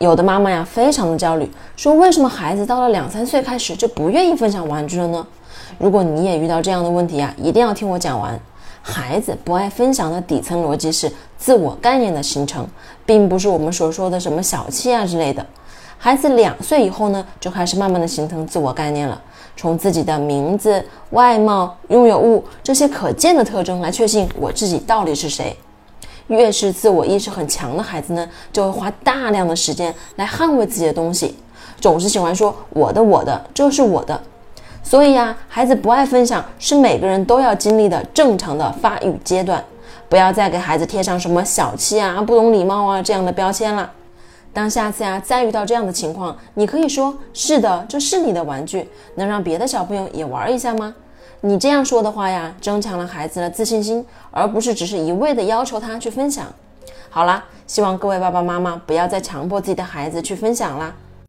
有的妈妈呀，非常的焦虑，说为什么孩子到了两三岁开始就不愿意分享玩具了呢？如果你也遇到这样的问题呀，一定要听我讲完。孩子不爱分享的底层逻辑是自我概念的形成，并不是我们所说的什么小气啊之类的。孩子两岁以后呢，就开始慢慢的形成自我概念了，从自己的名字、外貌、拥有物这些可见的特征来确信我自己到底是谁。越是自我意识很强的孩子呢，就会花大量的时间来捍卫自己的东西，总是喜欢说我的我的，这是我的。所以呀，孩子不爱分享是每个人都要经历的正常的发育阶段，不要再给孩子贴上什么小气啊、不懂礼貌啊这样的标签了。当下次呀再遇到这样的情况，你可以说是的，这是你的玩具，能让别的小朋友也玩一下吗？你这样说的话呀，增强了孩子的自信心，而不是只是一味的要求他去分享。好啦，希望各位爸爸妈妈不要再强迫自己的孩子去分享啦。